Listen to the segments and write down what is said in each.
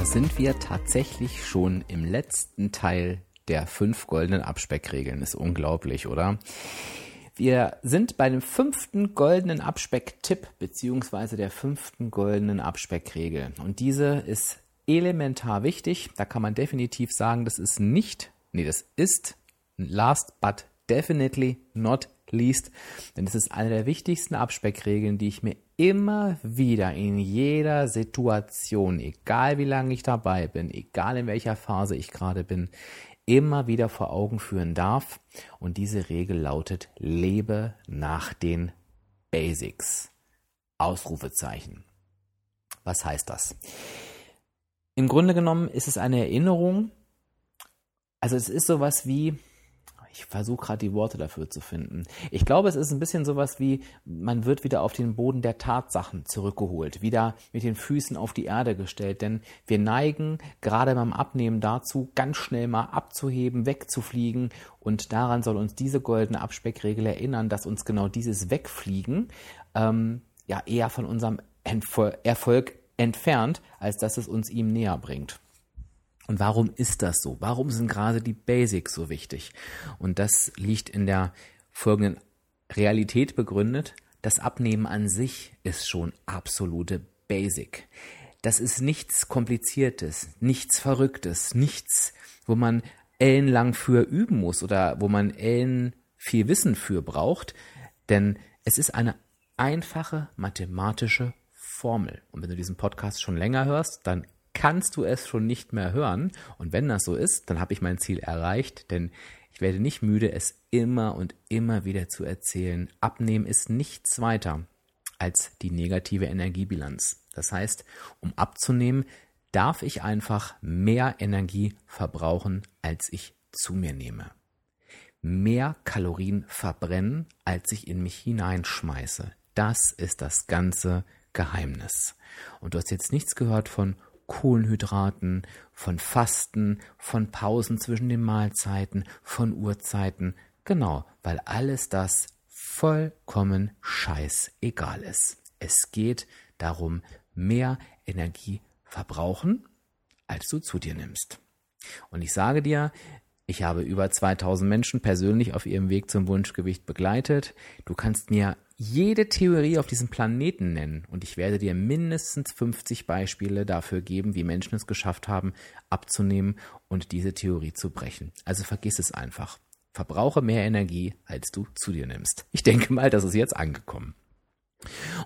da sind wir tatsächlich schon im letzten Teil der fünf goldenen Abspeckregeln. Ist unglaublich, oder? Wir sind bei dem fünften goldenen Abspecktipp beziehungsweise der fünften goldenen Abspeckregel. Und diese ist elementar wichtig. Da kann man definitiv sagen, das ist nicht, nee, das ist last but definitely not least, denn es ist eine der wichtigsten Abspeckregeln, die ich mir immer wieder in jeder Situation, egal wie lange ich dabei bin, egal in welcher Phase ich gerade bin, immer wieder vor Augen führen darf. Und diese Regel lautet, lebe nach den Basics. Ausrufezeichen. Was heißt das? Im Grunde genommen ist es eine Erinnerung, also es ist sowas wie, ich versuche gerade die Worte dafür zu finden. Ich glaube, es ist ein bisschen sowas wie, man wird wieder auf den Boden der Tatsachen zurückgeholt, wieder mit den Füßen auf die Erde gestellt, denn wir neigen gerade beim Abnehmen dazu, ganz schnell mal abzuheben, wegzufliegen und daran soll uns diese goldene Abspeckregel erinnern, dass uns genau dieses Wegfliegen ähm, ja eher von unserem Erfolg entfernt, als dass es uns ihm näher bringt. Und warum ist das so? Warum sind gerade die Basics so wichtig? Und das liegt in der folgenden Realität begründet. Das Abnehmen an sich ist schon absolute Basic. Das ist nichts Kompliziertes, nichts Verrücktes, nichts, wo man ellenlang für üben muss oder wo man ellen viel Wissen für braucht, denn es ist eine einfache mathematische Formel. Und wenn du diesen Podcast schon länger hörst, dann kannst du es schon nicht mehr hören. Und wenn das so ist, dann habe ich mein Ziel erreicht, denn ich werde nicht müde, es immer und immer wieder zu erzählen. Abnehmen ist nichts weiter als die negative Energiebilanz. Das heißt, um abzunehmen, darf ich einfach mehr Energie verbrauchen, als ich zu mir nehme. Mehr Kalorien verbrennen, als ich in mich hineinschmeiße. Das ist das ganze Geheimnis. Und du hast jetzt nichts gehört von Kohlenhydraten, von Fasten, von Pausen zwischen den Mahlzeiten, von Uhrzeiten. Genau, weil alles das vollkommen scheißegal ist. Es geht darum, mehr Energie verbrauchen, als du zu dir nimmst. Und ich sage dir, ich habe über 2000 Menschen persönlich auf ihrem Weg zum Wunschgewicht begleitet. Du kannst mir jede Theorie auf diesem Planeten nennen und ich werde dir mindestens 50 Beispiele dafür geben, wie Menschen es geschafft haben, abzunehmen und diese Theorie zu brechen. Also vergiss es einfach. Verbrauche mehr Energie, als du zu dir nimmst. Ich denke mal, das ist jetzt angekommen.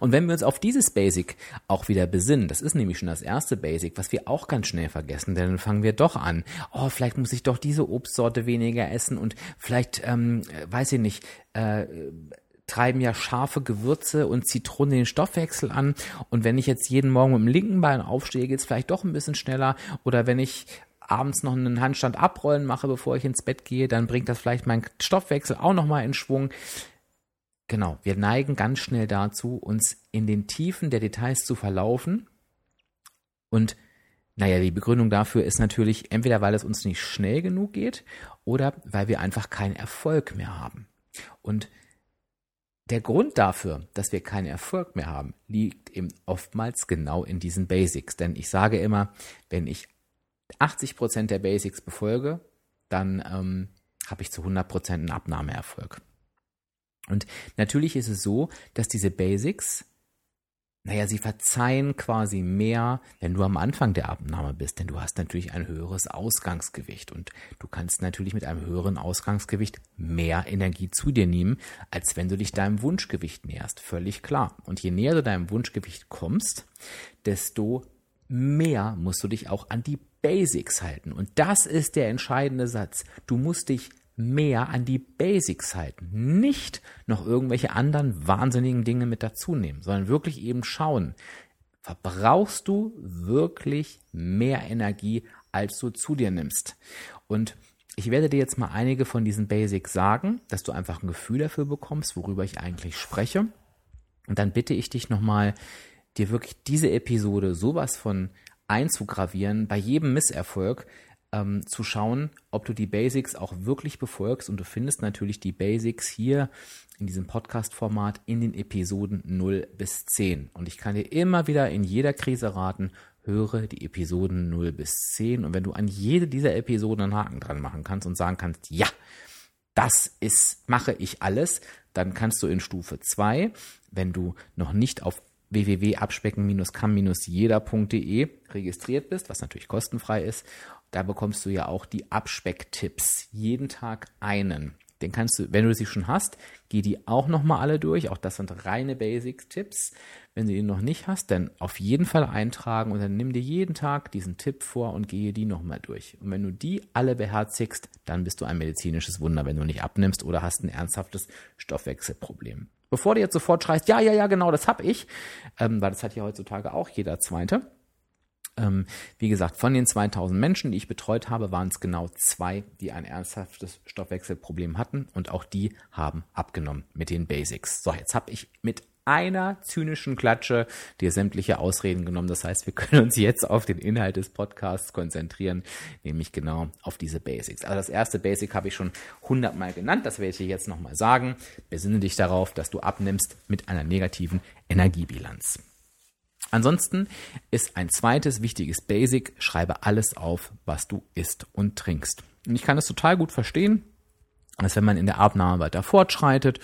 Und wenn wir uns auf dieses Basic auch wieder besinnen, das ist nämlich schon das erste Basic, was wir auch ganz schnell vergessen, denn dann fangen wir doch an, oh, vielleicht muss ich doch diese Obstsorte weniger essen und vielleicht, ähm, weiß ich nicht, äh, treiben ja scharfe Gewürze und Zitronen den Stoffwechsel an. Und wenn ich jetzt jeden Morgen mit dem linken Bein aufstehe, geht es vielleicht doch ein bisschen schneller. Oder wenn ich abends noch einen Handstand abrollen mache, bevor ich ins Bett gehe, dann bringt das vielleicht meinen Stoffwechsel auch nochmal in Schwung. Genau, wir neigen ganz schnell dazu, uns in den Tiefen der Details zu verlaufen. Und naja, die Begründung dafür ist natürlich entweder, weil es uns nicht schnell genug geht oder weil wir einfach keinen Erfolg mehr haben. Und der Grund dafür, dass wir keinen Erfolg mehr haben, liegt eben oftmals genau in diesen Basics. Denn ich sage immer, wenn ich 80 Prozent der Basics befolge, dann ähm, habe ich zu 100 Prozent einen Abnahmeerfolg. Und natürlich ist es so, dass diese Basics naja, sie verzeihen quasi mehr, wenn du am Anfang der Abnahme bist, denn du hast natürlich ein höheres Ausgangsgewicht und du kannst natürlich mit einem höheren Ausgangsgewicht mehr Energie zu dir nehmen, als wenn du dich deinem Wunschgewicht näherst. Völlig klar. Und je näher du deinem Wunschgewicht kommst, desto mehr musst du dich auch an die Basics halten. Und das ist der entscheidende Satz. Du musst dich mehr an die Basics halten. Nicht noch irgendwelche anderen wahnsinnigen Dinge mit dazu nehmen, sondern wirklich eben schauen, verbrauchst du wirklich mehr Energie, als du zu dir nimmst. Und ich werde dir jetzt mal einige von diesen Basics sagen, dass du einfach ein Gefühl dafür bekommst, worüber ich eigentlich spreche. Und dann bitte ich dich nochmal, dir wirklich diese Episode sowas von einzugravieren, bei jedem Misserfolg ähm, zu schauen, ob du die Basics auch wirklich befolgst. Und du findest natürlich die Basics hier in diesem Podcast-Format in den Episoden 0 bis 10. Und ich kann dir immer wieder in jeder Krise raten, höre die Episoden 0 bis 10. Und wenn du an jede dieser Episoden einen Haken dran machen kannst und sagen kannst, ja, das ist, mache ich alles, dann kannst du in Stufe 2, wenn du noch nicht auf www.abspecken-kann-jeder.de registriert bist, was natürlich kostenfrei ist, da bekommst du ja auch die Abspecktipps. Jeden Tag einen. Den kannst du, wenn du sie schon hast, geh die auch nochmal alle durch. Auch das sind reine Basic-Tipps. Wenn du ihn noch nicht hast, dann auf jeden Fall eintragen und dann nimm dir jeden Tag diesen Tipp vor und gehe die nochmal durch. Und wenn du die alle beherzigst, dann bist du ein medizinisches Wunder, wenn du nicht abnimmst oder hast ein ernsthaftes Stoffwechselproblem. Bevor du jetzt sofort schreist, ja, ja, ja, genau, das habe ich, ähm, weil das hat ja heutzutage auch jeder Zweite. Ähm, wie gesagt, von den 2000 Menschen, die ich betreut habe, waren es genau zwei, die ein ernsthaftes Stoffwechselproblem hatten und auch die haben abgenommen mit den Basics. So, jetzt habe ich mit einer zynischen Klatsche dir sämtliche Ausreden genommen. Das heißt, wir können uns jetzt auf den Inhalt des Podcasts konzentrieren, nämlich genau auf diese Basics. Also das erste Basic habe ich schon hundertmal genannt, das werde ich dir jetzt nochmal sagen. Besinne dich darauf, dass du abnimmst mit einer negativen Energiebilanz. Ansonsten ist ein zweites wichtiges Basic, schreibe alles auf, was du isst und trinkst. Und ich kann es total gut verstehen, dass wenn man in der Abnahme weiter fortschreitet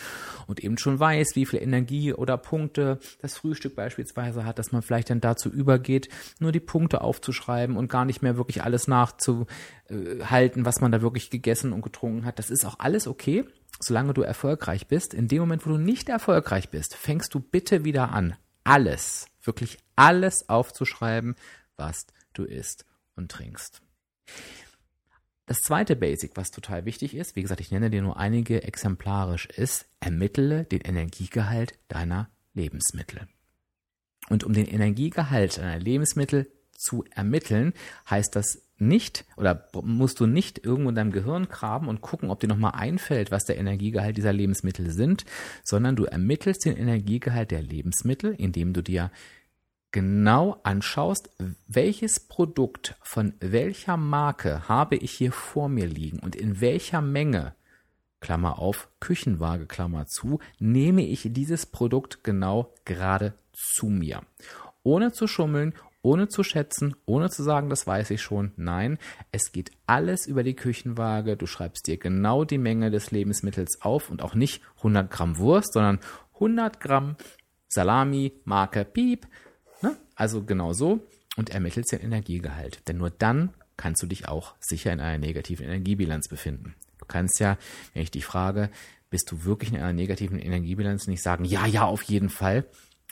und eben schon weiß, wie viel Energie oder Punkte das Frühstück beispielsweise hat, dass man vielleicht dann dazu übergeht, nur die Punkte aufzuschreiben und gar nicht mehr wirklich alles nachzuhalten, was man da wirklich gegessen und getrunken hat. Das ist auch alles okay, solange du erfolgreich bist. In dem Moment, wo du nicht erfolgreich bist, fängst du bitte wieder an, alles, wirklich alles aufzuschreiben, was du isst und trinkst. Das zweite Basic, was total wichtig ist, wie gesagt, ich nenne dir nur einige exemplarisch, ist, ermittle den Energiegehalt deiner Lebensmittel. Und um den Energiegehalt deiner Lebensmittel zu ermitteln, heißt das nicht oder musst du nicht irgendwo in deinem Gehirn graben und gucken, ob dir nochmal einfällt, was der Energiegehalt dieser Lebensmittel sind, sondern du ermittelst den Energiegehalt der Lebensmittel, indem du dir genau anschaust, welches Produkt von welcher Marke habe ich hier vor mir liegen und in welcher Menge, Klammer auf, Küchenwaage, Klammer zu, nehme ich dieses Produkt genau gerade zu mir. Ohne zu schummeln, ohne zu schätzen, ohne zu sagen, das weiß ich schon. Nein, es geht alles über die Küchenwaage. Du schreibst dir genau die Menge des Lebensmittels auf und auch nicht 100 Gramm Wurst, sondern 100 Gramm Salami, Marke Piep, Ne? Also genau so und ermittelst den Energiegehalt. Denn nur dann kannst du dich auch sicher in einer negativen Energiebilanz befinden. Du kannst ja, wenn ich dich frage, bist du wirklich in einer negativen Energiebilanz, nicht sagen, ja, ja, auf jeden Fall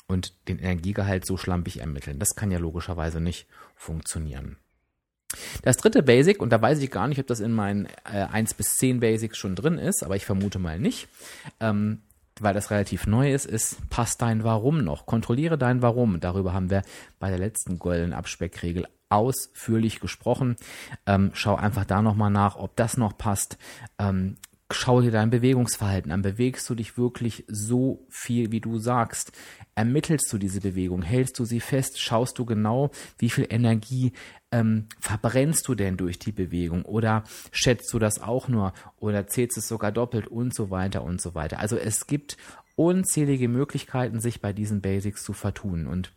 und den Energiegehalt so schlampig ermitteln. Das kann ja logischerweise nicht funktionieren. Das dritte Basic, und da weiß ich gar nicht, ob das in meinen äh, 1 bis 10 Basics schon drin ist, aber ich vermute mal nicht, ähm, weil das relativ neu ist, ist, passt dein Warum noch. Kontrolliere dein Warum. Darüber haben wir bei der letzten goldenen Abspeckregel ausführlich gesprochen. Ähm, schau einfach da nochmal nach, ob das noch passt. Ähm, schau dir dein Bewegungsverhalten an. Bewegst du dich wirklich so viel, wie du sagst? Ermittelst du diese Bewegung? Hältst du sie fest? Schaust du genau, wie viel Energie ähm, verbrennst du denn durch die Bewegung? Oder schätzt du das auch nur? Oder zählst es sogar doppelt und so weiter und so weiter? Also es gibt unzählige Möglichkeiten, sich bei diesen Basics zu vertun. Und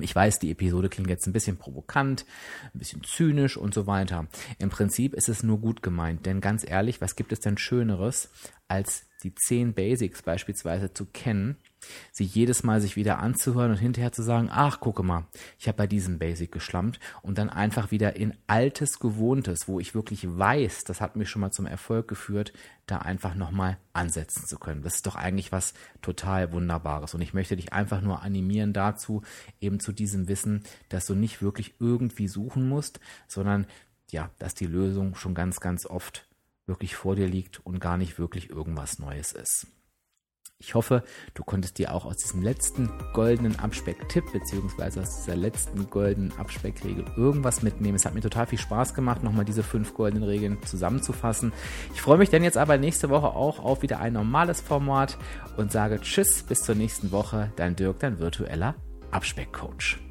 ich weiß, die Episode klingt jetzt ein bisschen provokant, ein bisschen zynisch und so weiter. Im Prinzip ist es nur gut gemeint, denn ganz ehrlich, was gibt es denn Schöneres, als die zehn Basics beispielsweise zu kennen sie jedes Mal sich wieder anzuhören und hinterher zu sagen, ach, gucke mal, ich habe bei diesem Basic geschlampt und dann einfach wieder in altes Gewohntes, wo ich wirklich weiß, das hat mich schon mal zum Erfolg geführt, da einfach nochmal ansetzen zu können. Das ist doch eigentlich was total Wunderbares und ich möchte dich einfach nur animieren dazu, eben zu diesem Wissen, dass du nicht wirklich irgendwie suchen musst, sondern ja, dass die Lösung schon ganz, ganz oft wirklich vor dir liegt und gar nicht wirklich irgendwas Neues ist. Ich hoffe, du konntest dir auch aus diesem letzten goldenen Abspeck-Tipp beziehungsweise aus dieser letzten goldenen Abspeckregel irgendwas mitnehmen. Es hat mir total viel Spaß gemacht, nochmal diese fünf goldenen Regeln zusammenzufassen. Ich freue mich dann jetzt aber nächste Woche auch auf wieder ein normales Format und sage Tschüss, bis zur nächsten Woche. Dein Dirk, dein virtueller Abspeckcoach.